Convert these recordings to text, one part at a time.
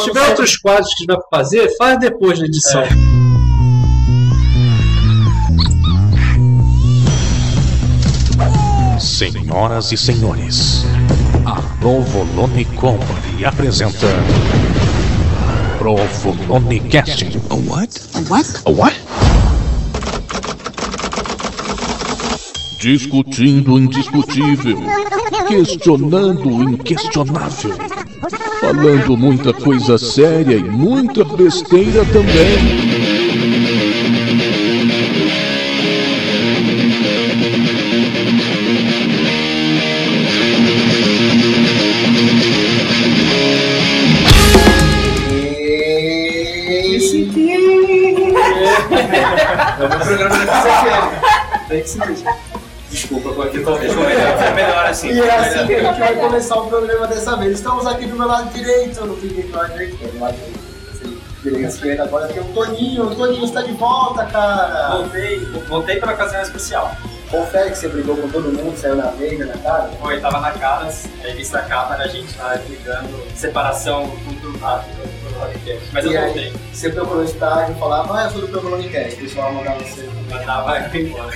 se tiver outros quadros que tiver pra fazer, faz depois da edição. Senhoras e senhores, a Provolone Company apresenta Provolone Casting. A what? A what? A what? Discutindo o indiscutível, questionando o inquestionável, falando muita coisa séria e muita besteira também. É o meu programa da que ser isso. Desculpa, tô aqui talvez. Assim. E é assim que a gente vai começar o programa dessa vez. Estamos aqui do meu lado direito, não fiquei do lado direito, do lado direito. Esquerda agora tem o Toninho. O Toninho está de volta, cara. Voltei, voltei pra ocasião especial. Confere que você brigou com todo mundo, saiu na veiga, na cara. Foi, tava na vista a câmera, a gente tava brigando, separação conturbada do podcast. Mas eu E aí? voltei, Você procurou estágio e falava, ah, eu sou do Provolonecast. O pessoal mandava você. eu tava embora.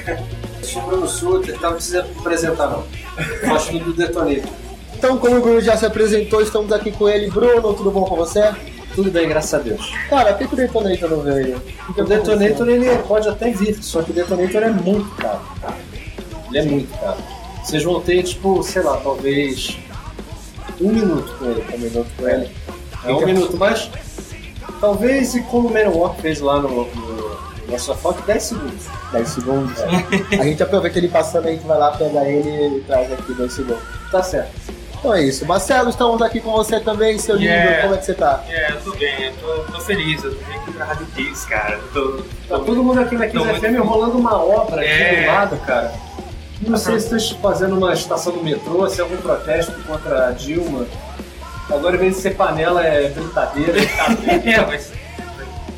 Sou o Bruno Suter, tá? Não precisa apresentar não. Gosto do Detonator. Então, como o Bruno já se apresentou, estamos aqui com ele. Bruno, tudo bom com você? Tudo bem, graças a Deus. Cara, por que que o Detonator não veio? O Detonator ele pode até vir, só que o Detonator é muito caro. Ele é muito caro. Vocês vão ter, tipo, sei lá, talvez um minuto com ele. Um minuto com ele. É um minuto, mas talvez e como o Manowar fez lá no, no, no nossa foto, 10 segundos. 10 segundos. A gente aproveita ele passando, a gente vai lá pegar ele e traz aqui 10 segundos. Tá certo. Então é isso. Marcelo, estamos aqui com você também, seu lindo. Yeah. Como é que você tá? É, eu tô bem, eu tô, tô feliz, eu tô aqui pra Rádio Kids, cara. Eu tô, Tá tô- todo mundo aqui na Tô 15 muito- FM rolando uma obra aqui É. do lado, cara. Não sei se estão fazendo uma estação do metrô, se é algum protesto contra a Dilma. Agora, em vez de ser panela, é brincadeira. é, mas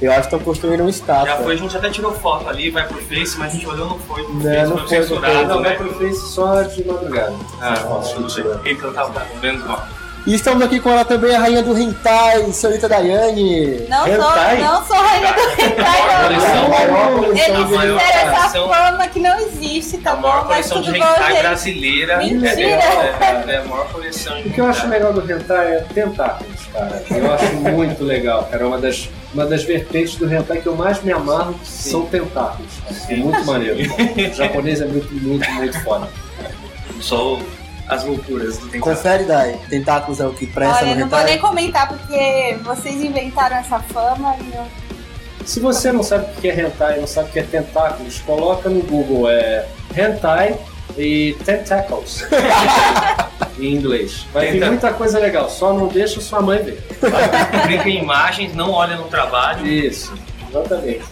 Eu acho que estão construindo um estátua. já foi, a gente até tirou foto ali, vai pro Face, mas a gente olhou, não foi Não, Face, não foi foi pro censurado, Face, Não, vai né? pro Face só de madrugada. Ah, fotos que tiraram. então tá bom, menos mal. E estamos aqui com ela também, a rainha do hentai, senhorita Daiane. Não Hentai? sou, não sou rainha do hentai, Coleção. não. maior coleção Eles maior fizeram essa coleção- fama que não existe, tá a maior bom? Mas coleção tudo de bom, hentai gente. brasileira. Mentira. É, é, é, é a maior coleção de O que eu acho legal do hentai é tentáculos, cara. Eu acho muito legal, cara. É uma das, uma das vertentes do hentai que eu mais me amarro são tentáculos. É muito maneiro. O japonês é muito, muito, muito foda. Só as loucuras do hentai. Confere, Dai. Tentáculos é o que presta Olha, no não vou hentai. nem comentar porque vocês inventaram essa fama e eu... Se você não sabe o que é hentai, não sabe o que é tentáculos, coloca no Google é hentai e tentacles em inglês. Vai Tenta- muita coisa legal, só não deixa sua mãe ver. Brinca em imagens, não olha no trabalho. Isso, exatamente.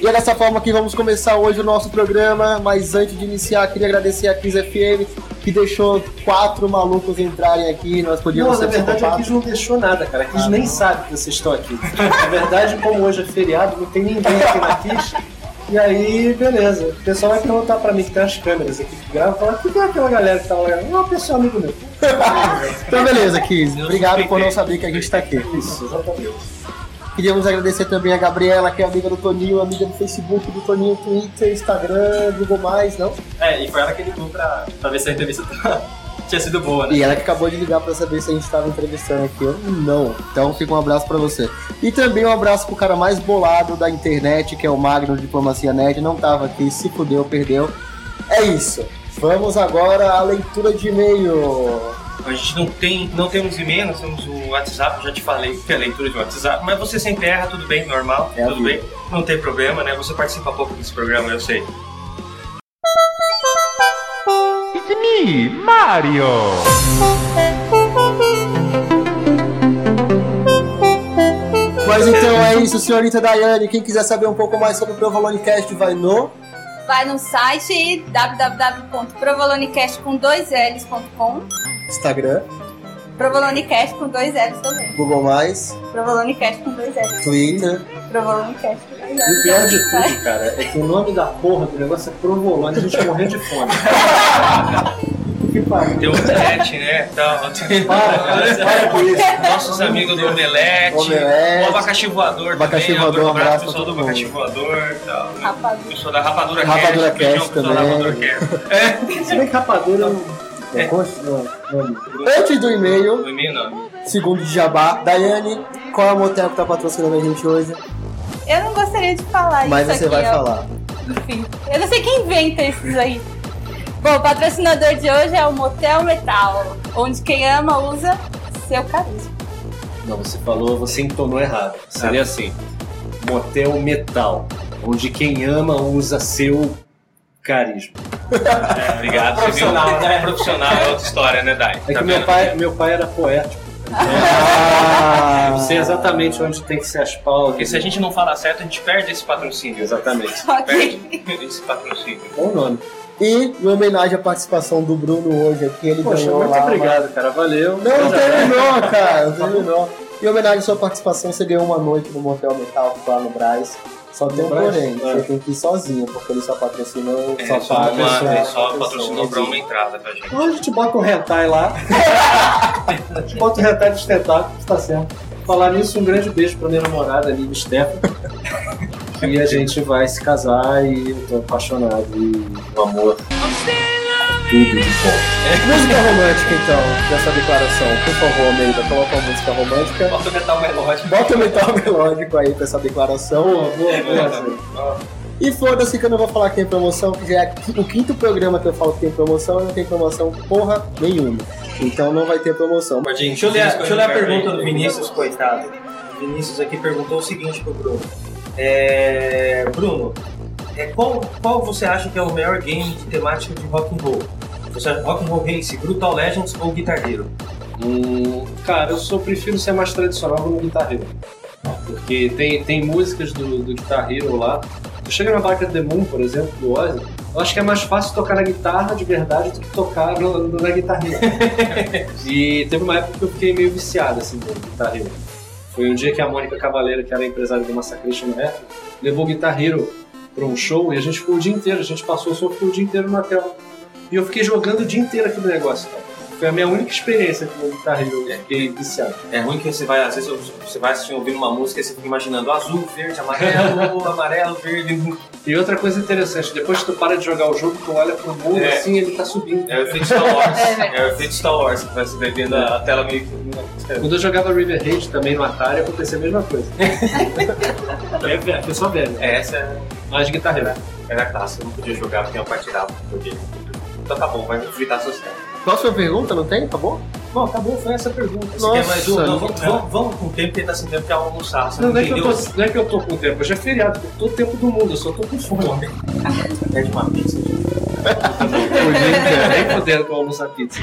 E é dessa forma que vamos começar hoje o nosso programa, mas antes de iniciar, queria agradecer a Kiss FM, que deixou quatro malucos entrarem aqui, nós podíamos Não, na verdade a. Kiss não deixou nada, cara. A Kiss Ah, nem não. sabe que vocês estão aqui. Na verdade, como hoje é feriado, não tem ninguém aqui na Kiss. E aí, beleza. O pessoal vai perguntar pra mim que tem as câmeras aqui que gravam, falar, o que é aquela galera que tá lá? Não, é um pessoal amigo meu. Então beleza. Eu Obrigado por não saber que a gente tá aqui. Isso, exatamente. Queríamos agradecer também a Gabriela, que é amiga do Toninho, amiga do Facebook do Toninho, Twitter, Instagram, Google+, não? É, e foi ela que ligou pra, pra ver se a entrevista tá- tinha sido boa, né? E ela que acabou de ligar pra saber se a gente tava entrevistando aqui ou não. Então fica um abraço pra você. E também um abraço pro cara mais bolado da internet, que é o Magno Diplomacia Nerd. Não tava aqui, se fudeu, perdeu. É isso. Vamos agora à leitura de e-mail. A gente não tem, não temos e-mail, nós temos o WhatsApp, já te falei que é a leitura de WhatsApp, mas você sem terra, tudo bem, normal, É tudo bem, não tem problema, né? Você participa pouco desse programa, eu sei. Mas então é isso, senhorita Daiane. Quem quiser saber um pouco mais sobre o Provolonecast, vai no. Vai no site www.provolonecast com dois L's.com Instagram, Provolonecast com dois L's também. Google+, Provolonecast com dois L's. Twitter. Provolonecast com dois E o L's. pior de tudo, cara, é que o nome da porra do negócio é provolone, a gente morrendo de fome. que pariu. Tem Omelete, né? Tal. Para, para com isso. Nossos amigos do Omelete. Omelete. O abacaxi voador. Abacaxi também, voador, um abraço pessoal do abacaxi voador e tal. né? Rapadura. Pessoal da Rapadura, Rapadura Cast. beijão Cast pro pessoal da também. Rapadura Cast. É. Se bem que rapadura É? Não, não. Antes do e-mail, No e-mail não. segundo de Jabá, Daiane, qual é o motel que tá patrocinando a gente hoje? Eu não gostaria de falar Mas isso você aqui, vai ó. falar. Enfim, eu não sei quem inventa esses aí. Bom, o patrocinador de hoje é o Motel Metal, onde quem ama usa seu carisma. Não, você falou, você entonou errado. Seria assim: motel metal, onde quem ama usa seu carisma. É, obrigado. Você viu? Profissional, né? Profissional é outra história, né, Dai? É Tá que meu pai, meu pai era poético. Ah, Eu sei exatamente onde tem que ser as pausas. Porque se a gente não falar certo, a gente perde esse patrocínio. Exatamente. Ok. Perde esse patrocínio. Bom nome. E em homenagem à participação do Bruno hoje aqui, ele Poxa, ganhou muito lá obrigado, cara. Valeu. Não, não terminou, cara. Não terminou. Em homenagem à sua participação, você ganhou uma noite no Motel Metal lá no Braz. Só tem um Braz? porém, É. você tem que ir sozinho, porque ele só patrocinou, É, só só, paga uma, só só patrocinou pra uma entrada pra gente. Então a gente bota um hentai lá. a gente bota um hentai de tentáculos, tá certo. Falar nisso, um grande beijo pra minha namorada, Lívia Stefan. que a gente vai se casar e eu tô apaixonado e o amor. Tudo de bom. Música romântica, então, dessa declaração. Por favor, Almeida, coloca uma música romântica. Bota o metal melódico. Bota o metal melódico aí pra essa declaração. Boa, boa, boa. E foda-se que eu não vou falar que tem promoção, que já é o quinto programa que eu falo que tem promoção e não tem promoção porra nenhuma. Então não vai ter promoção. Deixa eu ler, deixa eu ler a pergunta do Vinícius, coitado. O Vinícius aqui perguntou o seguinte pro Bruno. É, Bruno, é, qual, qual você acha que é o melhor game de temática de rock and roll? Você acha rock and roll race, Brutal Legends ou Guitar Hero? Hum, cara, eu só prefiro ser mais tradicional no Guitar Hero. Porque tem, tem músicas do, do Guitar Hero lá. Tu chega na Barca The Moon, por exemplo, do Ozzy, eu acho que é mais fácil tocar na guitarra de verdade do que tocar no, no- na Guitar Hero. e teve uma época que eu fiquei meio viciado assim, no Guitar Hero. Foi um dia que a Mônica Cavaleira, que era empresária do Massacration na época, levou o Guitar Hero pra um show e a gente ficou o dia inteiro, a gente passou o ficou o dia inteiro na tela. E eu fiquei jogando o dia inteiro aquele negócio, cara. Foi a minha única experiência com o Guitar Hero, eu fiquei viciado. É ruim que você vai, às vezes, você vai assistir, ouvindo uma música e você fica imaginando azul, verde, amarelo, amarelo, verde. E outra coisa interessante, depois que tu para de jogar o jogo, tu olha pro mundo É. assim, ele tá subindo. É o efeito Star Wars. É verdade. É o efeito Star Wars, que você vai vendo a tela meio que. Quando eu jogava River Raid também no Atari, acontecia a mesma coisa. é velho, foi só velho. É, essa é- Mais de Guitar Hero. era clássica, eu não podia jogar porque eu videogame. Então tá bom, vai fritar social. Próxima pergunta, não tem? Acabou? Bom, acabou, foi essa pergunta. Você quer mais uma? Não, Nossa, vamos, vamos, vamos com o tempo, porque tá sem tempo pra almoçar. Você Não, não, é, que eu tô, não é que eu tô com tempo, hoje é feriado, eu tô o tempo do mundo, eu só tô com fome. Pede uma pizza. Nem podendo que eu almoçar pizza.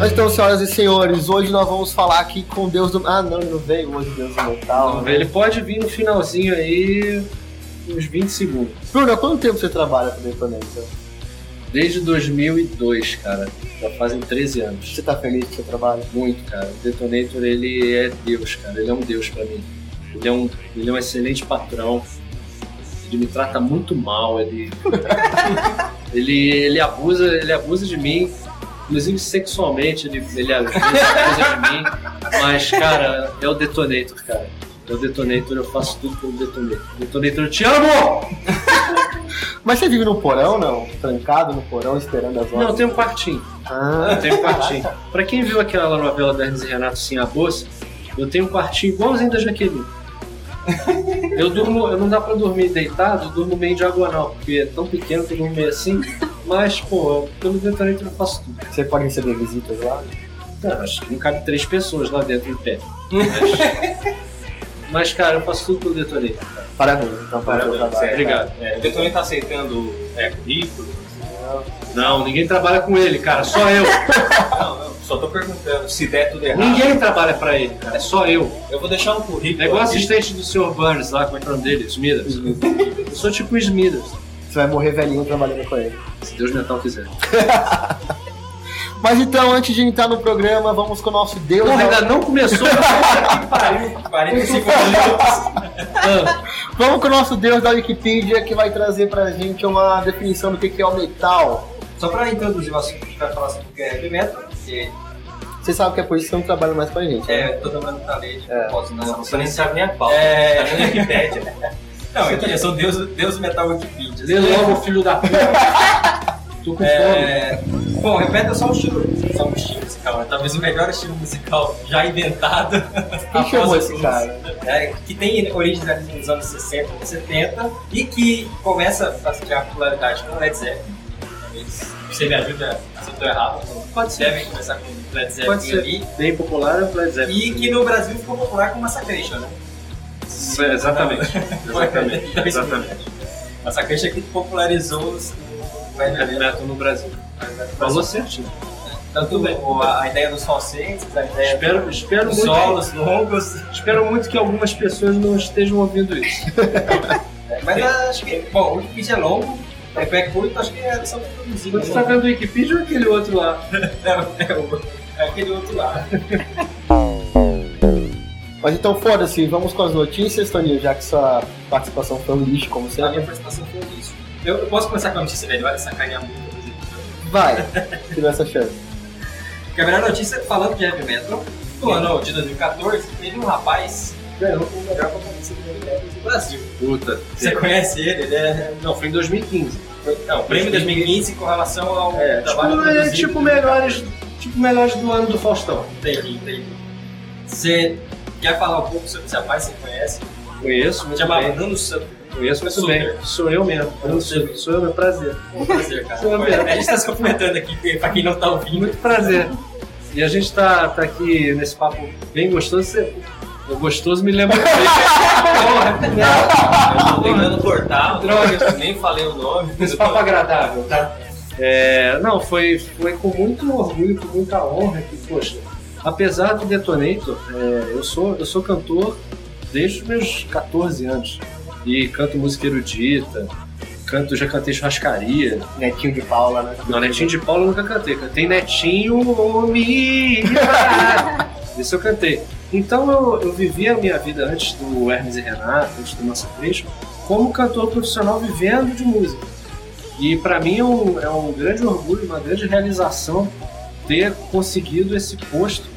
Mas então, senhoras e senhores, hoje nós vamos falar aqui com Deus do. Ah, não, ele não veio hoje, Deus do Metal. Ele pode vir no finalzinho aí, uns 20 segundos. Bruno, há quanto tempo você trabalha com Detonator? Desde 2002, cara. Já fazem 13 anos. Você tá feliz que você trabalha? Muito, cara. O Detonator, ele é Deus, cara. Ele é um Deus pra mim. Ele é um, ele é um excelente patrão. Ele me trata muito mal. Ele, ele, ele abusa, ele abusa de mim. Inclusive sexualmente, ele, ele abusa de mim. Mas, cara, é o Detonator, cara. É o Detonator, eu faço tudo pelo Detonator. Detonator, eu te amo! Mas você vive no porão, não? Trancado no porão, esperando as horas? Não, eu tenho um quartinho. Ah, Eu tenho um quartinho. Pra quem viu aquela novela da Hermes e Renato Sim a Bolsa, eu tenho um quartinho igualzinho da Jaqueline. Eu durmo, eu não dá pra dormir deitado, eu durmo meio diagonal, porque é tão pequeno que eu durmo meio assim. Mas, pô, pelo detonator eu faço tudo. você pode receber visitas lá? Cara, acho que não cabe três pessoas lá dentro em pé. Mas, mas, cara, eu faço tudo pelo detonator. Parabéns, então, Parabéns, trabalho. Obrigado. É, o Detonei tá aceitando é, currículo? Não, ninguém trabalha com ele, cara, só eu. Não, não, só tô perguntando se der tudo errado. Ninguém trabalha pra ele, cara, é só eu. Eu vou deixar um currículo. É igual aqui. assistente do Sr. Burns lá, como é que é o nome dele? Smithers. Eu sou tipo o Smithers, Você vai morrer velhinho trabalhando com ele. se Deus mental quiser. Mas então, antes de entrar no programa, vamos com o nosso Deus. Porra, da- ainda não começou. que pariu. 45 minutos. Vamos com o nosso Deus da Wikipedia que vai trazer pra gente uma definição do que que é o metal. Só pra introduzir o assunto, a gente vai falar sobre o que é heavy metal, porque Você sabe que é por isso que você não trabalha mais com a gente. né? é, todo mundo tá lendo, É. posso não, Você nem sabe nem a pauta. É. Tá na Wikipédia. Não, aqui, eu sou Deus, Deus do Metal Wikipedia. Lê logo, filho da puta. Tô com fome. É... Bom, repete é só um estilo, só um estilo musical, né? talvez o melhor estilo musical já inventado. Quem chamou o esse cara? É, que tem origens ali nos anos 60 e 70 e que começa a ganhar popularidade com o Led Zeppelin. Talvez você me ajuda se eu tô errado. Pode ser. Devem começar com o Led Zeppelin Pode ser. ali. Bem popular é o Led Zeppelin. E que no Brasil ficou popular com Massacration, né? É, Exatamente. Exatamente. Então, isso Exatamente. Massacration é que popularizou o metal no Brasil. Falou certinho. Tanto o- a, a ideia dos falsetes, a ideia Espero, espero, dos muito, solos longos. espero muito que algumas pessoas não estejam ouvindo isso. Mas acho que, bom, o Wikipedia é longo, é pé curto, acho que é só produzir. Você tá vendo o Wikipedia ou aquele outro lá? É, é o- é aquele outro lá. Mas então foda-se, vamos com as notícias, Toninho, já que sua participação foi um lixo, como A sempre. minha participação foi isso. Eu, eu posso começar com a notícia, velho? Vai sacanear muito. por exemplo. Vai, tira essa chance. Porque a melhor notícia, falando de heavy metal, no ano de 2014, teve um rapaz que ganhou o melhor vocalista de heavy metal do Brasil. Puta. Você conhece ele? Ele é. Não, foi em 2015. Não, prêmio 2015 com relação ao É, trabalho tipo, é, tipo melhores, tipo melhores do ano do Faustão. Entendi, entendi. Você quer falar um pouco sobre esse rapaz? Você conhece? Conheço, muito Chamava bem. Nuno Santos. Conheço muito Super. bem. Sou eu mesmo. Eu sou, sou eu, meu prazer. Um prazer, cara. Sou eu. A gente tá se cumprimentando aqui, pra quem não tá ouvindo. Muito prazer. E a gente tá, tá aqui nesse papo bem gostoso. Você- O gostoso me lembra. Porra, merda. Eu tô tentando cortar, Droga. nem falei o nome. Esse papo agradável, tá? É, não, foi, foi com muito orgulho, com muita honra que, poxa, apesar do Detonator, é, eu, sou, eu sou cantor desde os meus 14 anos. E canto música erudita, canto, já cantei churrascaria. Netinho de Paula, né? Não, Netinho de Paula eu nunca cantei. Cantei Netinho Mia. Isso eu cantei. Então eu, eu vivi a minha vida antes do Hermes e Renato, antes do Massacration, como cantor profissional vivendo de música. E para mim é um, é um grande orgulho, uma grande realização ter conseguido esse posto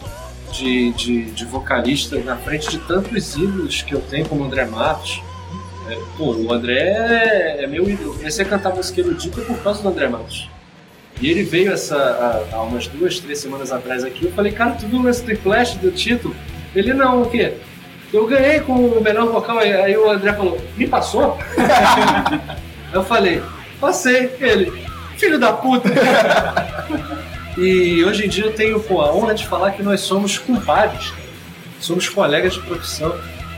de, de, de vocalista na frente de tantos ídolos que eu tenho, como o André Matos. É, pô, o André é, meu ídolo. Eu comecei a cantar música erudita por causa do André Matos. E ele veio essa, há, umas duas, três semanas atrás aqui. Eu falei, cara, tu viu esse triplash do título? Ele, não, o quê? Eu ganhei com o melhor vocal. Aí o André falou, me passou? eu falei, passei. Ele, filho da puta. e hoje em dia eu tenho pô, a honra de falar que nós somos compadres. Somos colegas de profissão.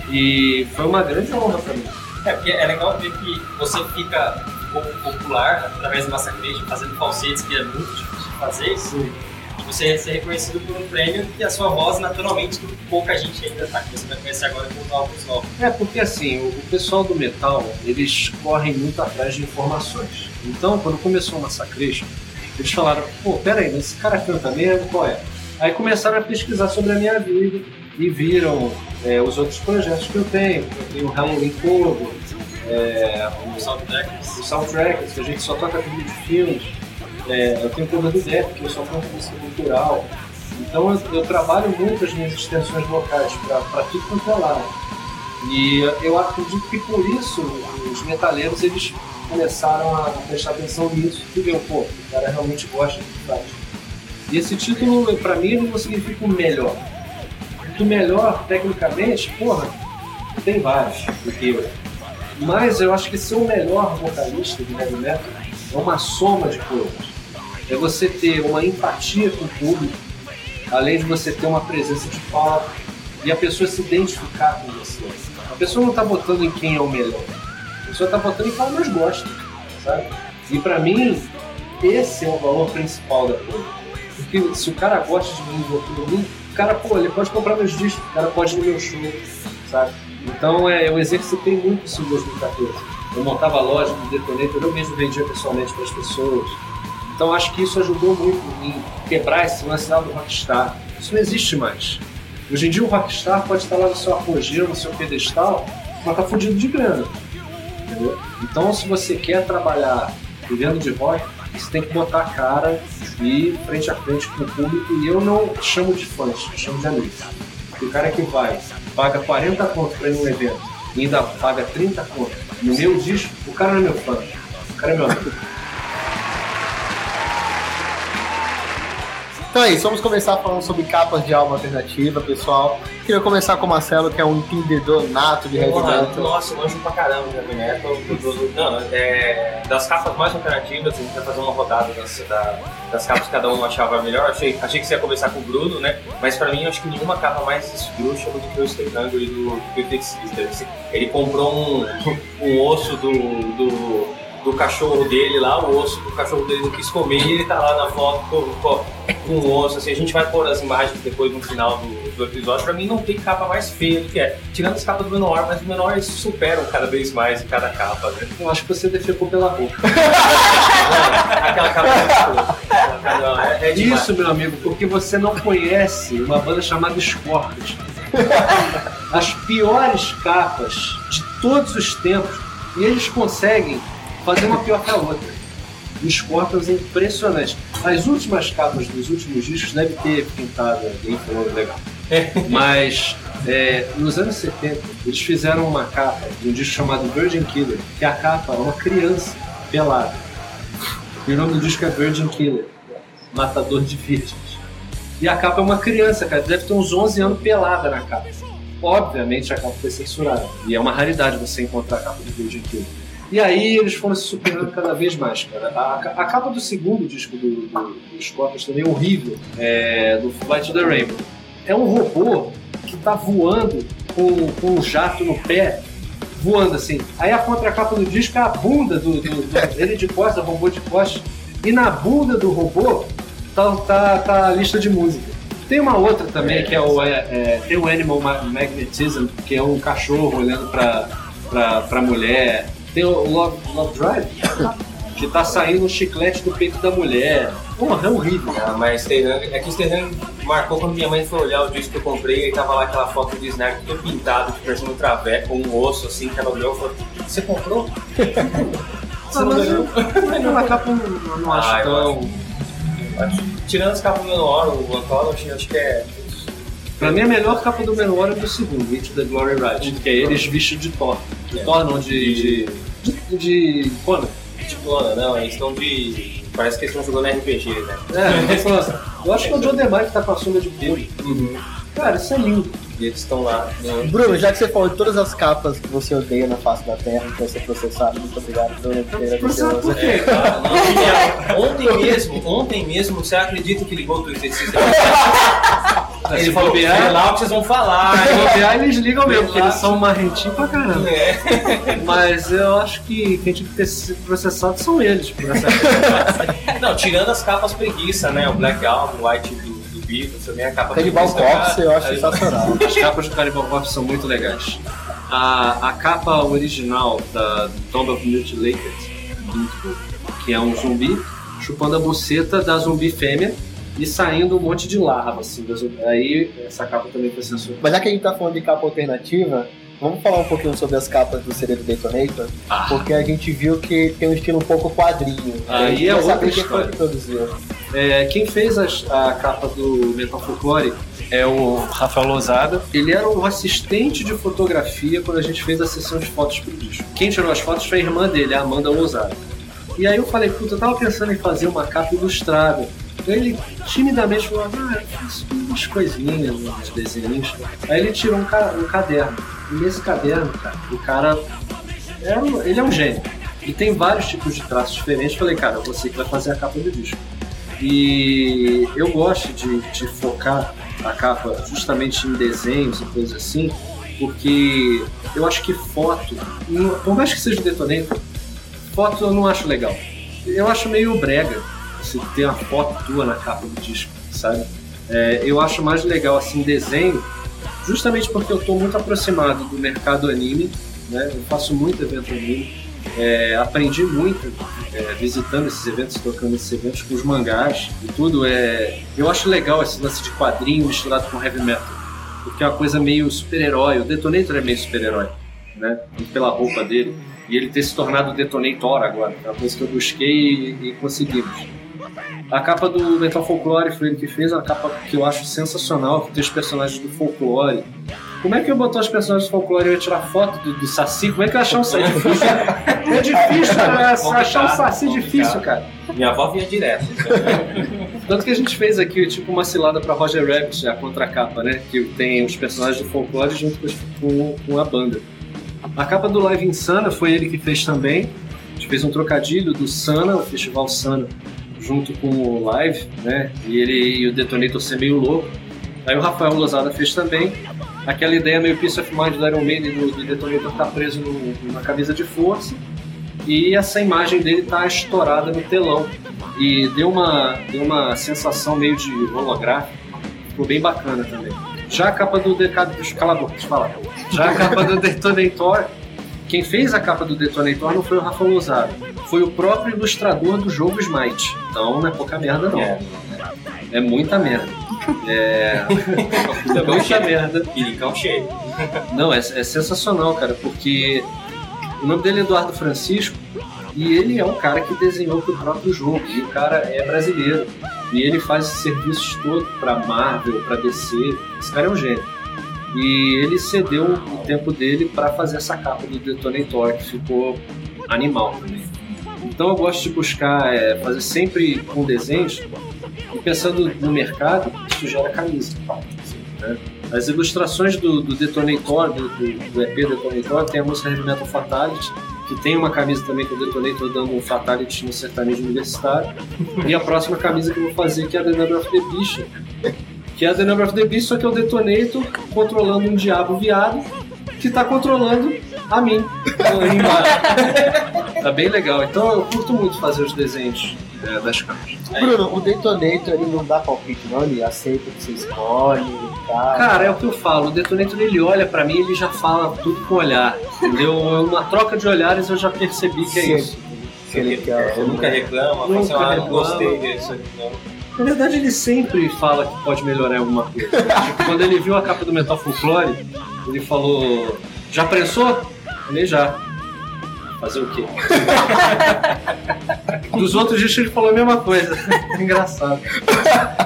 E foi uma grande honra pra mim. É, porque é legal ver que você fica um pouco popular através do Massacration, fazendo falsetes, que é muito difícil de fazer. E você ser reconhecido por um prêmio e a sua voz, naturalmente, pouca gente ainda tá, que você vai conhecer agora com novos novos. É, porque assim, o, o pessoal do metal, eles correm muito atrás de informações. Então, quando começou o Massacration, eles falaram, pô, peraí, mas esse cara canta mesmo? Qual é? Aí começaram a pesquisar sobre a minha vida e viram é, os outros projetos que eu tenho. Eu tenho o Halloween Cover, é, O Soundtracks. o Soundtrack, que a gente só toca trilha de filmes. É, eu tenho o cover do Death, que eu só canto música cultural. Então eu, eu trabalho muito as minhas extensões vocais para tudo quanto é lado. E eu acredito que por isso os metaleiros eles começaram a prestar atenção nisso e viram, pô, o cara realmente gosta do que faz. E esse título, pra mim, não significa o melhor. O melhor, tecnicamente, porra, tem vários do que eu. Mas eu acho que ser o melhor vocalista de heavy metal é uma soma de coisas. É você ter uma empatia com o público, além de você ter uma presença de palco e a pessoa se identificar com você. A pessoa não está botando em quem é o melhor, pessoa está botando em mais gosta, sabe? E para mim, esse é o valor principal da coisa. Porque se o cara gosta de mim, em mim, o cara, pô, ele pode comprar meus discos, o cara pode ir no meu show, sabe? Então é, eu exercitei muito isso em 2014. Eu montava loja do Detonator, eu mesmo vendia pessoalmente para as pessoas. Então acho que isso ajudou muito em quebrar esse lance lá do rockstar. Isso não existe mais. Hoje em dia o rockstar pode estar lá no seu apogeu, no seu pedestal, mas tá fudido de grana. Entendeu? Então se você quer trabalhar vivendo de rock, você tem que botar a cara e frente a frente com o público. E eu não chamo de fãs, eu chamo de amigos. O cara que vai, paga 40 conto pra ir num evento e ainda paga 30 conto no meu disco, o cara não é meu fã. O cara é meu amigo. Então é isso, vamos começar falando sobre capas de álbum alternativa, pessoal. Queria começar com o Marcelo, que é um entendedor nato de heavy metal. Nossa, eu manjo pra caramba de heavy metal. Não, é, das capas mais alternativas, a gente vai fazer uma rodada das, da- das capas que cada um achava melhor. Achei, achei que você ia começar com o Bruno, né? Mas pra mim, eu acho que nenhuma capa mais esdrúxula do que o Hungry do, do Perfect Sister. Ele comprou um, um osso do, do, do cachorro dele lá, o osso que o cachorro dele não quis comer, e ele tá lá na foto com, com, com o osso. Assim, a gente vai pôr as imagens depois no final do, do episódio. Pra mim, não tem capa mais feia do que é. Tirando as capas do Menor, mas o Menor eles superam cada vez mais em cada capa, né? Eu acho que você defecou pela roupa. Aquela capa é escrota. Aquela capa não, é, é demais. Isso, meu amigo, porque você não conhece uma banda chamada Scorpions. As piores capas de todos os tempos e eles conseguem fazer uma pior que a outra. O Scorpions é impressionante. As últimas capas dos últimos discos devem ter pintado alguém falando legal. Mas é, nos anos 70 eles fizeram uma capa de um disco chamado Virgin Killer, que a capa é uma criança pelada. E o nome do disco é Virgin Killer, Matador de Virgens. E a capa é uma criança, cara, deve ter uns 11 anos pelada na capa. Obviamente a capa foi censurada. E é uma raridade você encontrar a capa do Virgin Killer. E aí eles foram se superando cada vez mais, cara. A, a- capa do segundo disco do, do, do Scorpions também é horrível, é, do Flight to the Rainbow. É um robô que tá voando com, com um jato no pé, voando assim. Aí a contracapa do disco é a bunda do, do, do- ele de costas, robô de costas. E na bunda do robô tá, tá, tá a lista de música. Tem uma outra também que é o é, é, tem o Animal Ma- Magnetism, que é um cachorro olhando pra, pra, pra mulher. Tem o Love, Love Drive, que tá saindo um chiclete do peito da mulher. Porra, é horrível. Ah, mas Terran, é que o Terran marcou quando minha mãe foi olhar o disco que eu comprei e tava lá aquela foto de Snark todo pintado, que parecia um traveco, um osso assim, que ela olhou e falou: Você comprou? Você não ganhou? Aquela capa eu não, acho Ah, tão. Tirando as capas do Menor, o Anthology, acho que é. Pra mim, a melhor capa do Menor é do segundo, Into the Glory Ride, que é eles vestidos de Thor. De É. Thor não, de. de. de. de Conan. Tipo, não, não, eles estão de. Parece que eles estão jogando RPG, né? É, eu, assim, eu acho que é o Joe DeMar que tá com a sombra de pelo. Cara, isso é lindo. E eles estão lá. No... Bruno, já que você falou de todas as capas que você odeia na face da Terra, que vai ser processado, muito obrigado Bruno, por ter Processado por quê? É, ontem mesmo, ontem mesmo, você acredita que ligou o Twitter? Ele Se falou, bobear- "Sei lá o que vocês vão falar. Se bobear, eles ligam mesmo, porque eles são marrentinhos pra caramba. É. Mas eu acho que quem tinha que ter sido processado são eles por essa Não, tirando as capas preguiça, né? O Black Album, o White do, do Beatles, também a capa Canibal Corpse eu acho Aí- sensacional. As capas do Cannibal Corpse são muito legais. A, a capa original da Tomb of Mutilated, muito boa, que é um zumbi chupando a buceta da zumbi fêmea e saindo um monte de larva, assim. da zumbi. Aí essa capa também foi censurada. Mas já que a gente tá falando de capa alternativa, vamos falar um pouquinho sobre as capas do CD do Detonator, Ah. porque a gente viu que tem um estilo um pouco quadrinho. Aí é outra quem história. que produziu. É, quem fez as- a capa do Metal Folklore é o Rafael Lousada. Ele era o assistente de fotografia quando a gente fez a sessão de fotos pro disco. Quem tirou as fotos foi a irmã dele, a Amanda Lousada. E aí eu falei, puta, eu tava pensando em fazer uma capa ilustrada. Ele timidamente falou, ah, eu faço umas coisinhas, uns desenhos. Aí ele tirou um, ca- um caderno. E nesse caderno, cara, o cara é um- ele é um gênio. E tem vários tipos de traços diferentes. Falei, cara, você que vai fazer a capa do disco. E eu gosto de, de focar a capa justamente em desenhos e coisas assim, porque eu acho que foto, por mais que seja detonator, foto eu não acho legal. Eu acho meio brega você ter uma foto tua na capa do disco, sabe? É, eu acho mais legal assim desenho, justamente porque eu estou muito aproximado do mercado anime, né? Eu faço muito evento anime É, aprendi muito é, visitando esses eventos, tocando esses eventos com os mangás e tudo. É, eu acho legal esse lance de quadrinho misturado com heavy metal, porque é uma coisa meio super-herói. O Detonator é meio super-herói, né? Pela roupa dele. E ele ter se tornado Detonator agora, é uma coisa que eu busquei e, e conseguimos. A capa do Metal Folklore foi ele que fez, uma capa que eu acho sensacional, que tem os personagens do folclore. Como é que eu botar os personagens do folclore e eu ia tirar foto do, do Saci? Como é que eu achar um Saci? É difícil, cara. Achar um Saci é difícil, cara. Minha avó vinha direto. Tanto que a gente fez aqui tipo uma cilada pra Roger Rabbit, a contracapa, né? Que tem os personagens do folclore junto com, com, com a banda. A capa do Live Insana foi ele que fez também. A gente fez um trocadilho do Sana, o Festival Sana, junto com o Live, né? E ele e o Detonator ser meio louco. Aí o Rafael Lozada fez também. Aquela ideia meio Peace of Mind do Iron Maiden do, do Detonator tá preso no, numa camisa de força. E essa imagem dele tá estourada no telão. E deu uma, deu uma sensação meio de holográfico. Ficou bem bacana também. Já a capa do Decado dos Cala a boca, deixa eu falar. Já a capa do Detonator, quem fez a capa do Detonator não foi o Rafa Lozada, foi o próprio ilustrador do jogo Smite. Então não é pouca merda, não. É, é muita merda. É. muita merda. Piricão cheio. Não, é, é sensacional, cara, porque o nome dele é Eduardo Francisco e ele é um cara que desenhou pro próprio jogo. E o cara é brasileiro. E ele faz serviços todos pra Marvel, pra DC. Esse cara é um gênio. E ele cedeu o tempo dele para fazer essa capa do Detonator, que ficou animal também. Então eu gosto de buscar é, fazer sempre com desenhos e pensando no mercado, isso gera camisa. Né? As ilustrações do, do Detonator, do, do, do, EP Detonator, tem a música Heavy Fatality, que tem uma camisa também com o Detonator dando um Fatality no sertanejo universitário. e a próxima camisa que eu vou fazer que é a The Number of the que é a The Number of the Beast, só que é o Detonator controlando um diabo viado que tá controlando a mim. tá bem legal. Então eu curto muito fazer os desenhos é, das capas. Bruno, o Detonator ele não dá palpite, não? Ele aceita o que você escolhe, tá? Cara, é o que eu falo. O Detonator ele olha pra mim e ele já fala tudo com olhar. Entendeu? Uma troca de olhares eu já percebi que é Sim. isso. Que ele quer. Você nunca reclama, Nunca você ah, reclama. gostei disso aqui, não. Na verdade, ele sempre fala que pode melhorar alguma coisa. Tipo, quando ele viu a capa do Metal Folklore, ele falou: Já prensou? Eu Falei já. Fazer o quê? Dos outros dias ele falou a mesma coisa. Engraçado.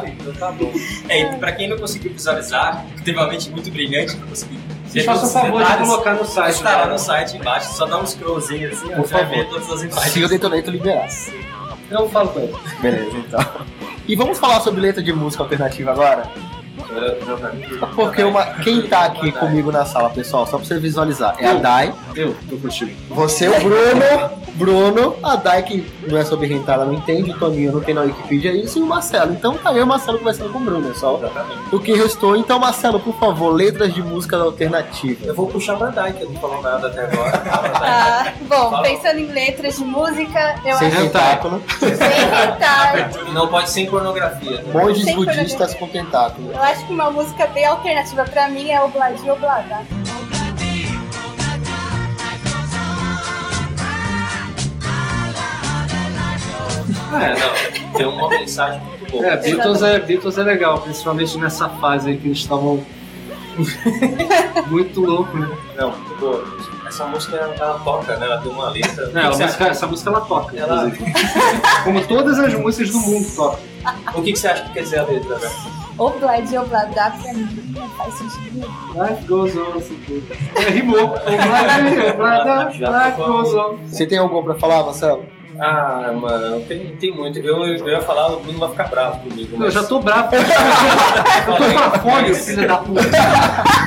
Então tá bom. É, e pra quem não conseguiu visualizar, extremamente muito brilhante, não conseguiu. Vocês façam o favor de colocar no site. Está lá né? no site embaixo, só dá um scrollzinho assim, ó, Por favor. ver todas as imagens. Se o Detonator liberar. Eu falo com ele. Beleza, então. E vamos falar sobre letra de música alternativa agora? Porque uma, quem tá aqui comigo na sala, pessoal, só pra você visualizar, é a Dai, Eu, tô contigo. você, o Bruno, Bruno, a Dai que não é sobre rentar, ela não entende, o Toninho não tem na Wikipedia isso, e o Marcelo. Então tá e o Marcelo conversando com o Bruno, é só o que restou. Então, Marcelo, por favor, letras de música alternativa. Eu vou puxar pra Dai, que eu não falou nada até agora. Ah, bom, Fala. pensando em letras de música, eu Sem acho tentáculo, que sem. E não pode ser em pornografia. né? monges budistas com tentáculo. Eu acho que uma música bem alternativa pra mim é o Bladi Oblada. É, não. Tem uma mensagem muito boa. É, Beatles é, Beatles é legal, principalmente nessa fase aí que eles estavam muito loucos, né? Não, muito boa. Essa música ela, ela toca, né? Ela tem uma letra. Não, música- essa música ela toca, Ela- inclusive. Como todas as músicas do mundo tocam. O que, que você acha que quer dizer a letra, né? Obladi Oblada pra mim não faz sentido. Life goes on, assim tudo. É, rimou. Life, blada, life goes on. Você tem algum pra falar, Marcelo? Ah, mano, tem, tem muito. Eu, eu ia falar, o Bruno vai ficar bravo comigo. Eu Mas... já tô bravo. eu tô com a fome, filha da puta.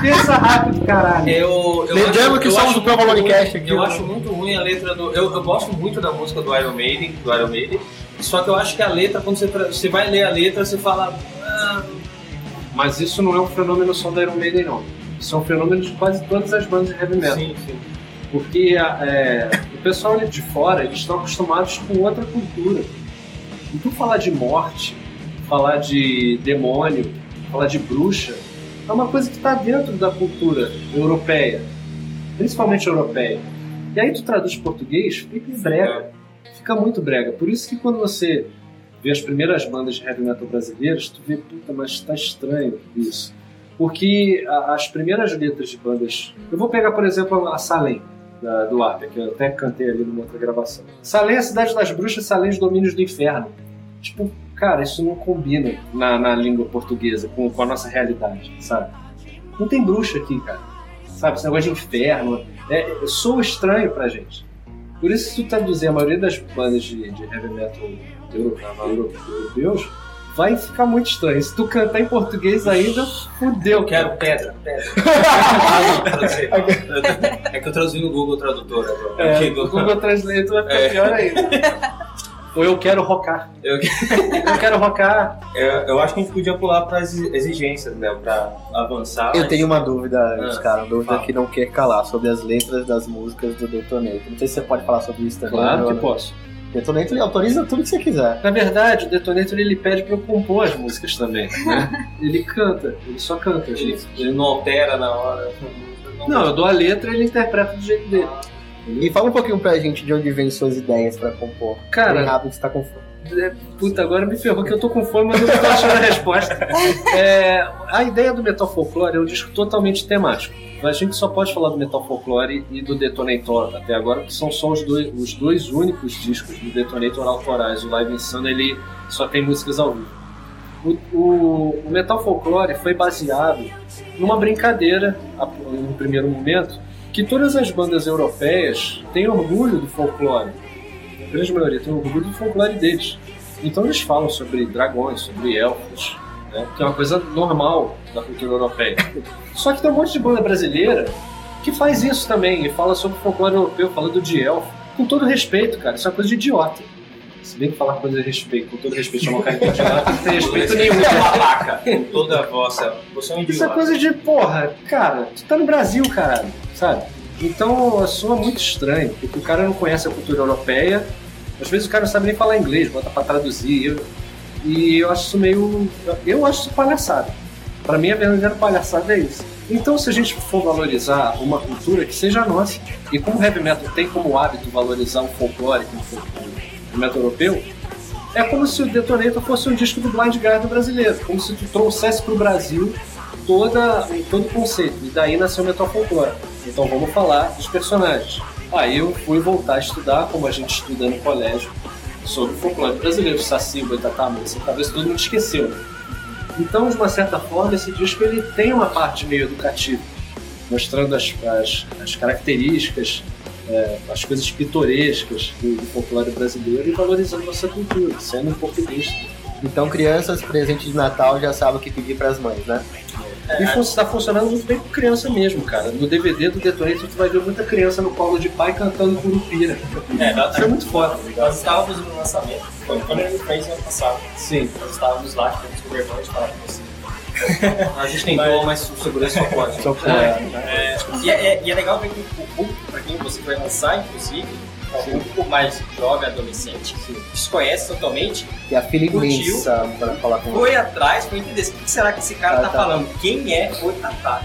Pensa rápido, caralho. Eu, eu Lembrando acho- que eu somos do Provolone muito Cast ruim- aqui, Eu né? acho muito ruim a letra do. Eu, eu gosto muito da música do Iron Maiden, do Iron Maiden. Só que eu acho que a letra, quando você, você vai ler a letra, você fala. Ah, Mas isso não é um fenômeno só da Iron Maiden, não. Isso é um fenômeno de quase todas as bandas de heavy metal. sim, sim. Porque é, o pessoal de fora, eles estão acostumados com outra cultura. Então falar de morte, falar de demônio, falar de bruxa, é uma coisa que está dentro da cultura europeia, principalmente europeia. E aí tu traduz português, fica brega. Fica muito brega. Por isso que quando você vê as primeiras bandas de heavy metal brasileiras, tu vê, puta, mas tá estranho isso. Porque as primeiras letras de bandas. Eu vou pegar, por exemplo, a Salem, da- do Arthur, que eu até cantei ali numa outra gravação. Salem é a cidade das bruxas, Salem os domínios do inferno. Tipo, cara, isso não combina na, na língua portuguesa com, com a nossa realidade, sabe? Não tem bruxa aqui, cara. Sabe? Esse negócio de inferno. É, é, soa estranho pra gente. Por isso, se tu traduzir a maioria das bandas de, de heavy metal euro- euro- europeus, vai ficar muito estranho. Se tu cantar em português ainda, fudeu. Eu quero pedra, pedra. É que eu traduzi no Google Tradutor agora. É, Aqui, o Google Translate vai ficar É. pior ainda. Ou eu quero rocar. Eu- Eu quero rocar. Eu, eu acho que a gente podia pular para as exigências, né? Pra avançar. Eu mas- tenho uma dúvida, Ah, cara, uma dúvida fala. que não quer calar sobre as letras das músicas do Detonator. Não sei se você pode falar sobre isso também. Claro que posso. Detonator ele autoriza tudo que você quiser. Na verdade, o Detonator ele pede pra eu compor as músicas também. Né? Ele canta, ele só canta. Ele, ele não altera na hora. Não, eu dou a letra e ele interpreta do jeito dele. E fala um pouquinho pra gente de onde vem suas ideias pra compor. Bem Cara, rápido que você tá com fome. É, Puta, agora me ferrou que eu tô com fome, mas eu não tô achando a resposta. É, a ideia do Metal Folklore é um disco totalmente temático. A gente só pode falar do Metal Folklore e do Detonator até agora, que são só os dois, os dois únicos discos do Detonator autorais. O Live Insano ele só tem músicas ao vivo. O, o- o Metal Folklore foi baseado numa brincadeira, no primeiro momento, que todas as bandas europeias têm orgulho do folclore a grande maioria tem orgulho do folclore deles. Então eles falam sobre dragões, sobre elfos, né? que é uma coisa normal da cultura europeia. Só que tem um monte de banda brasileira que faz isso também, e fala sobre o folclore europeu, falando de elfo, com todo respeito, cara. Isso é uma coisa de idiota. Se bem que falar coisa de respeito, com todo respeito, chamar um cara de idiota, não tem respeito nenhum. Você é uma vaca. Com toda a vossa. Você é um Isso é idiota. coisa de, porra, cara, tu tá no Brasil, caralho, sabe? Então soa muito estranho, porque o cara não conhece a cultura europeia, às vezes o cara não sabe nem falar inglês, bota pra traduzir, eu- e eu acho isso meio. Eu acho isso palhaçada. Pra mim, a verdadeira palhaçada é isso. Então, se a gente for valorizar uma cultura que seja nossa, e como o heavy metal tem como hábito valorizar o folclore, como o metal europeu, é como se o Detonator fosse um disco do Blind Guardian brasileiro, como se tu trouxesse pro Brasil toda, todo o conceito, e daí nasceu o Metal Folklore. Então vamos falar dos personagens. Aí eu fui voltar a estudar, como a gente estuda no colégio, sobre o folclore brasileiro, Saci, Boitatá, Moça, talvez todo mundo esqueceu. Então, de uma certa forma, esse disco ele tem uma parte meio educativa, mostrando as, as, as características, é, as coisas pitorescas do, do folclore brasileiro e valorizando nossa cultura, sendo um português. Então, crianças, presente de Natal já sabem o que pedir pras mães, né? E fun tá funcionando muito bem com criança mesmo, cara. No DVD do Detonator tu vai ver muita criança no colo de pai cantando Curupira. É, nós, Isso é muito foda. nós estávamos no lançamento, foi quando ele fez ano passado. Sim. Nós estávamos lá, tivemos com vergonha de falar com você. A gente tentou, mas o segurança só pode. Só É, e, é, é- e é legal ver que o público, para quem você vai lançar, inclusive, é um público mais jovem, adolescente, desconhece totalmente, E a imensa pra falar com foi atrás, foi entender o que será que esse cara Ah, tá, tá. falando, quem é o Itatá.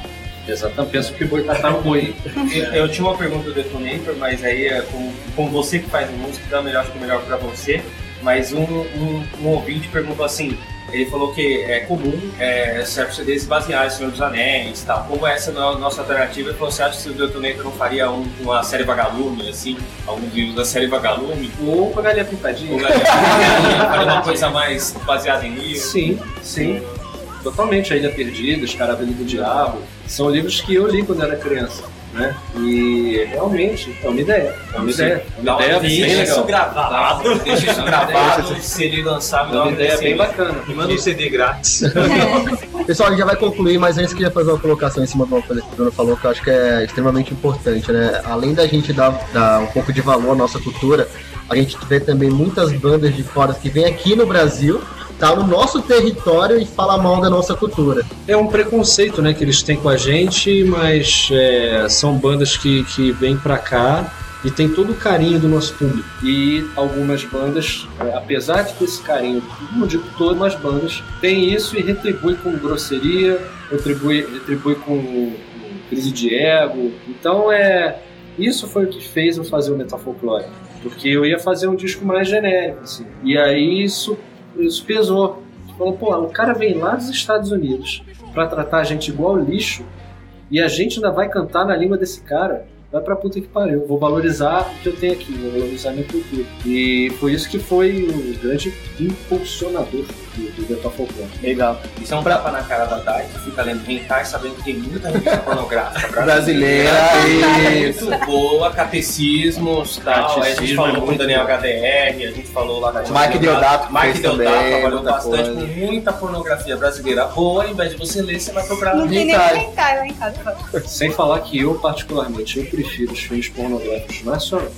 Exatamente. Penso que Boitatá é um boi. Eu, eu tinha uma pergunta do Detonator, mas aí, é com, com você que faz música, então é melhor, acho que é melhor pra você. Mas um, um, um ouvinte perguntou assim: ele falou que é comum é, certos CDs basearem Senhor dos Anéis e tal. Como essa não é a nossa alternativa, ele falou: você acha que o Detonator não faria um, uma série Vagalume, assim? Algum livro da série Vagalume? Ou com a galinha Ou pintadinha. faria uma coisa mais baseada em livro? Sim, sim. Totalmente. A Ilha Perdida, Escaravelho do Diabo. São livros que eu li quando era criança. Né? E realmente é uma ideia. É uma Sim. ideia. É uma ideia deixa bem isso legal. gravado. Deixa isso gravado, se ele lançar, me É dá uma ideia bem bacana. Me manda um CD grátis. Pessoal, a gente já vai concluir, mas antes queria fazer uma colocação em cima de uma coisa que o Bruno falou que eu acho que é extremamente importante, né? Além da gente dar, dar um pouco de valor à nossa cultura, a gente vê também muitas bandas de fora que vêm aqui no Brasil, tá no nosso território e fala mal da nossa cultura. É um preconceito né, que eles têm com a gente, mas é, são bandas que, que vêm pra cá e tem todo o carinho do nosso público. E algumas bandas, é, apesar de ter esse carinho, não digo todas, mas bandas, tem isso e retribui com grosseria, retribui, retribui com, crise de ego. Então é, isso foi o que fez eu fazer o Metal Folklore. Porque eu ia fazer um disco mais genérico, assim. E aí isso, isso pesou. Falou, pô, o cara vem lá dos Estados Unidos pra tratar a gente igual lixo e a gente ainda vai cantar na língua desse cara. Vai pra puta que pariu. Vou valorizar o que eu tenho aqui, vou valorizar minha cultura. E foi isso que foi o grande impulsionador do, do. Legal. Isso é um tapa na cara da Dai, que fica lendo hentai sabendo que tem muita revista pornográfica Brasileira, isso. Muito boa, catecismos, tal. Aí a gente Catecismo falou é com o muito Daniel. HDR, a gente falou lá da Mike Deodato Mike Deodato trabalhou bastante coisa. com muita pornografia brasileira boa, ao invés de você ler, você vai procurar Não tem nem Hentai. lá em casa. Sem falar que eu, particularmente, eu prefiro os filmes pornográficos nacionais.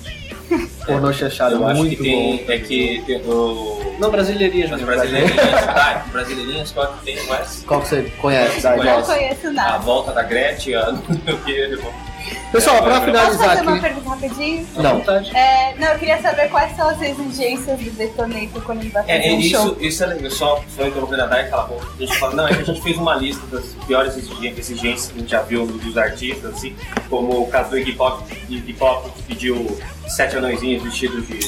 Pornô chanchado, Eu acho muito que tem, bom. é que tem o... Não, brasileirinhas As mesmo. brasileirinhas, tá? Brasileirinhas, qual que tem mais? Qual que você conhece? Conhece. Não conheço A nada. volta da Gretchen, a. Pessoal, pra Posso finalizar fazer uma aqui. pergunta rapidinho? Não. É, não, eu queria saber quais são as exigências do Detonator quando ele vai fazer É, é, um show. isso, isso é legal. Só, só interrompendo a Dai, aquela boca. A gente fala, não, é que a gente fez uma lista das piores exigências, exigências que a gente já viu dos artistas, assim, como o caso do Iggy Pop, Iggy Pop que pediu sete anõezinhos vestidos de,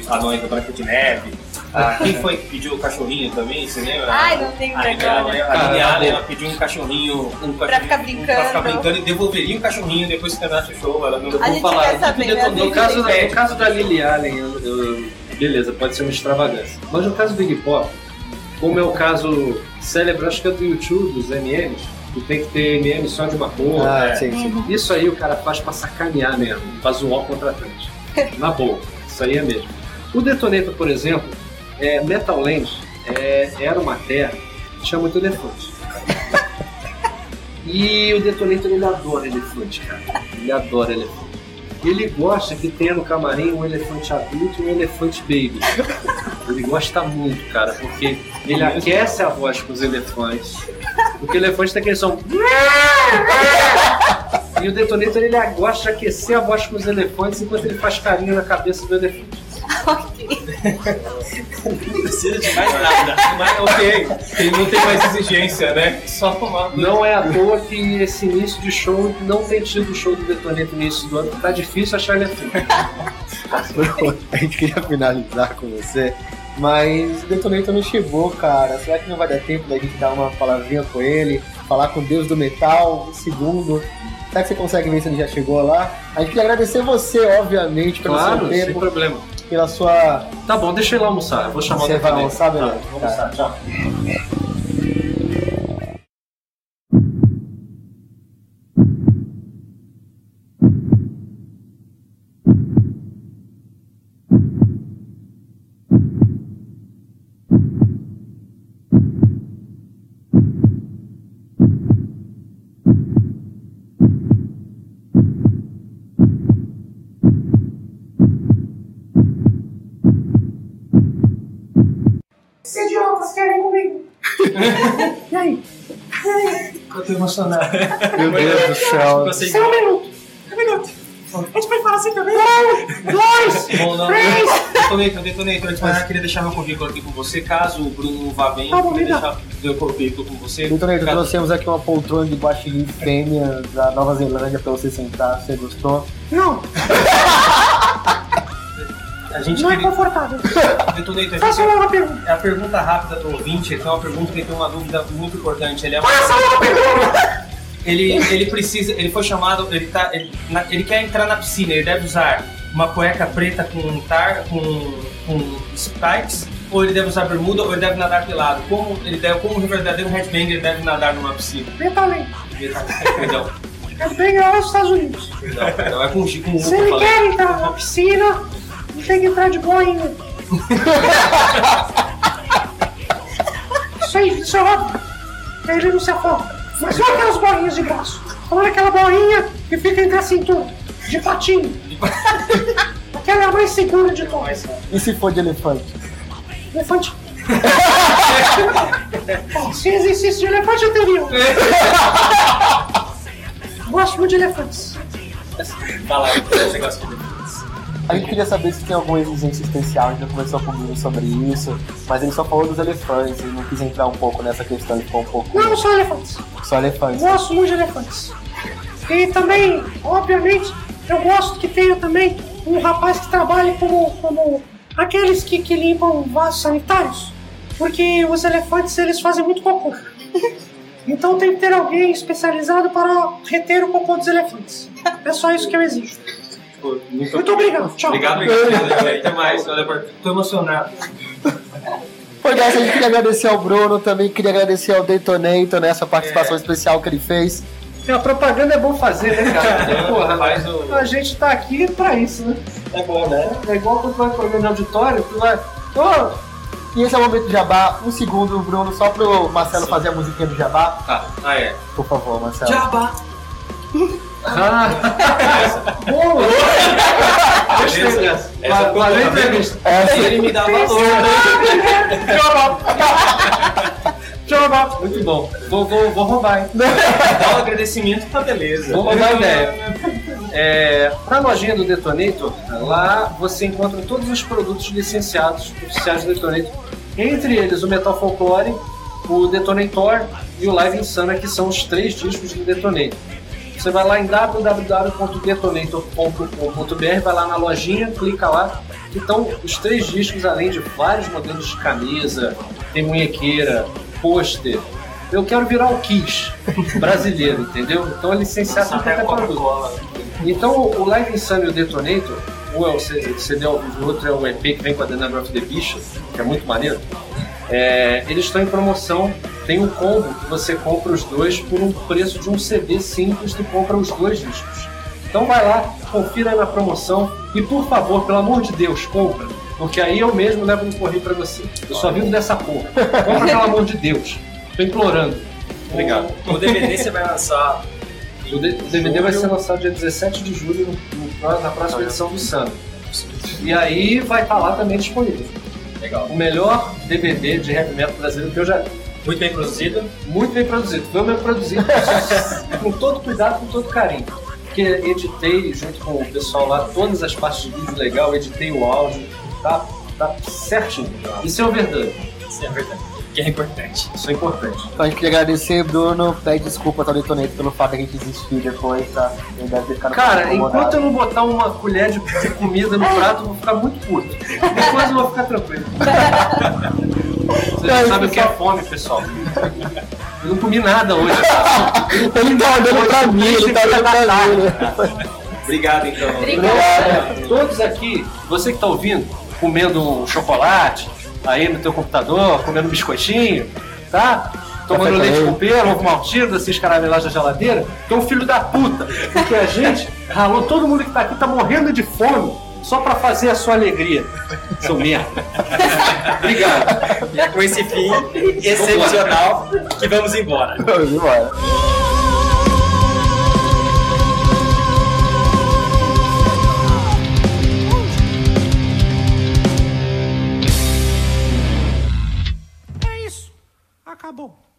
de anões da Branca de Neve. Ah, quem foi que pediu o cachorrinho também, você lembra? Ai, não tenho A Lilian, vergonha. a Lilian Allen, ela pediu um cachorrinho, um Pra cachorrinho- ficar brincando. Pra ficar brincando e devolveria o cachorrinho depois que terminasse o show. Ela não A gente falar, quer saber, né? No caso, da, no caso da Lily Allen, eu- eu- beleza, pode ser uma extravagância. Mas no caso do Iggy Pop, como é o caso célebre, acho que é do YouTube, dos MMs, que tem que ter MM só de uma cor. Ah, é. sim, sim. Isso aí o cara faz pra sacanear mesmo, pra zoar o contratante. Na boa, isso aí é mesmo. O Detonator, por exemplo, é, Metal Land é, era uma terra que tinha muito elefante. E o Detonator ele adora elefante, cara. Ele adora elefante. Ele gosta que tenha no camarim um elefante adulto e um elefante baby. Ele gosta muito, cara, porque ele aquece a voz com os elefantes. Porque o elefante tem aquele som. E o Detonator ele gosta de aquecer a voz com os elefantes enquanto ele faz carinho na cabeça do elefante. Não precisa de mais nada. Mas ok, ele não tem mais exigência, né? Só tomar. Não é à toa que esse início de show não tem tido o show do Detonator no início do ano. Tá difícil achar elefante. A gente queria finalizar com você, mas o Detonator não chegou, cara. Será que não vai dar tempo da gente dar uma palavrinha com ele, falar com o Deus do Metal, um segundo? Será que você consegue ver se ele já chegou lá? A gente queria agradecer você, obviamente, pelo Claro, seu sem tempo, problema. Pela sua. Tá bom, deixa ele lá almoçar. Eu vou chamar Você o vai almoçar, beleza? Tá, vou almoçar. Tchau. Eu tô emocionado. Meu Deus do céu. Você... Só um minuto. Um minuto. A gente vai falar assim também? Dois! Bom, não. Detonator, Detonator, antes de mais nada, queria deixar meu currículo aqui com você. Caso o Bruno vá bem, eu queria deixar meu currículo com você. Detonator, Caso- trouxemos aqui uma poltrona de guaxinim fêmea da Nova Zelândia pra você sentar. Você gostou? A gente não queria... é confortável. Detonator, Faça uma pergunta. É a pergunta rápida do ouvinte, que é uma pergunta que tem uma dúvida muito importante. Ele é Faça uma pergunta! Ele, ele precisa, ele foi chamado, ele, tá, ele, na- ele quer entrar na piscina, ele deve usar uma cueca preta com tar, com, com spikes, ou ele deve usar bermuda, ou ele deve nadar pelado. Como ele deve, como um verdadeiro headbanger ele deve nadar numa piscina? Mentalmente. Perdão, É bem lá nos Estados Unidos. perdão, perdão, é com, com o Se ele quer entrar na piscina, que entrar de boinha. isso aí, isso é óbvio. Aí ele não se afoga. Mas não aquelas bolinhas de braço. Falando aquela bolinha que fica entre a cintura, de patinho. Aquela é a mais segura de todas. E se for de elefante? Elefante. Bom, se existisse de elefante, eu teria. um. Gosto muito de elefantes. Fala aí, você gosta de A gente queria saber se tem alguma exigência especial, a gente já conversou com o Bruno sobre isso, mas ele só falou dos elefantes, ele não quis entrar um pouco nessa questão, ele ficou um pouco Não, só elefantes. só elefantes. Gosto muito de elefantes. E também, obviamente, eu gosto que tenha também um rapaz que trabalhe como, como aqueles que, que limpam vasos sanitários. Porque os elefantes eles fazem muito cocô. Então tem que ter alguém especializado para reter o cocô dos elefantes. É só isso que eu exijo. Pô, Muito, Muito obrigado. Tchau. Obrigado, obrigado. Até mais. Tô emocionado. Foi dessa, a gente queria agradecer ao Bruno, também queria agradecer ao Detonator nessa participação especial que ele fez. A propaganda é bom fazer, né, cara? Porra, Faz o- a gente tá aqui pra isso, né? É bom, né? É igual quando tu vai comer no auditório, tu vai. Ô, E esse é o momento do jabá. Um segundo, Bruno, só pro Marcelo fazer a musiquinha do jabá. Tá. Ah, é. Por favor, Marcelo. Jabá. Ah, boa! Gostei Essa- dessa. Valeu a entrevista. Ele me dá valor. Tchau, Muito bom. Vou, vou, vou roubar, hein? Dá um agradecimento, tá beleza. Vou roubar a ideia. É, na lojinha do Detonator, lá você encontra todos os produtos licenciados oficiais do Detonator. Entre eles o Metal Folklore, o Detonator e o Live Insana, que são os três discos do Detonator. Você vai lá em www.detonator.com.br, vai lá na lojinha, clica lá. Então, os três discos, além de vários modelos de camisa, tem munhequeira, pôster. Eu quero virar o Kiss brasileiro, entendeu? Então é licenciado Até qualquer produto. Então o Live Insane e o Detonator, um é o CD ao vivo, o outro é o EP que vem com a The Number of the Beast, que é muito maneiro. É, eles estão em promoção, tem um combo que você compra os dois por um preço de um CD simples, tu compra os dois discos. Então vai lá, confira na promoção e por favor, pelo amor de Deus, compra. Porque aí eu mesmo levo no correio pra você. Eu só vivo dessa porra. Compra pelo amor de Deus. Tô implorando. Obrigado. O DVD você vai lançar. O D- o DVD vai ser lançado dia 17 de julho no- no- na próxima edição do Samba. E aí vai estar lá também disponível. Legal. O melhor DVD de heavy metal brasileiro que eu já vi. Muito bem produzido. Muito bem produzido. Foi o meu produzido com todo cuidado, com todo carinho. Porque editei junto com o pessoal lá todas as partes de vídeo legal, editei o áudio, tá, tá certinho. Isso é o verdadeiro. Isso é verdade. Que é importante. Isso é importante. Então a gente queria agradecer, Bruno. Pede desculpa ao Detonator pelo fato de a gente desistir depois, tá? Ele deve ter ficado Cara, enquanto eu não botar uma colher de de comida no prato, eu vou ficar muito puto. Depois eu vou ficar tranquilo. Vocês não sabem o que é fome, pessoal. Eu não comi nada hoje. Ele tá olhando pra mim, ele tá olhando pra mim. Obrigado, então. Obrigada. Todos aqui, você que tá ouvindo, comendo um chocolate, aí no teu computador, comendo um biscoitinho, tá? Tomando Café leite com com pera, ovo maltido, esses caramelados da geladeira, que é um filho da puta. Porque a gente ralou, todo mundo que tá aqui tá morrendo de fome só pra fazer a sua alegria. Seu merda. Obrigado. E é com esse fim excepcional que vamos embora. Vamos embora. É isso. Acabou.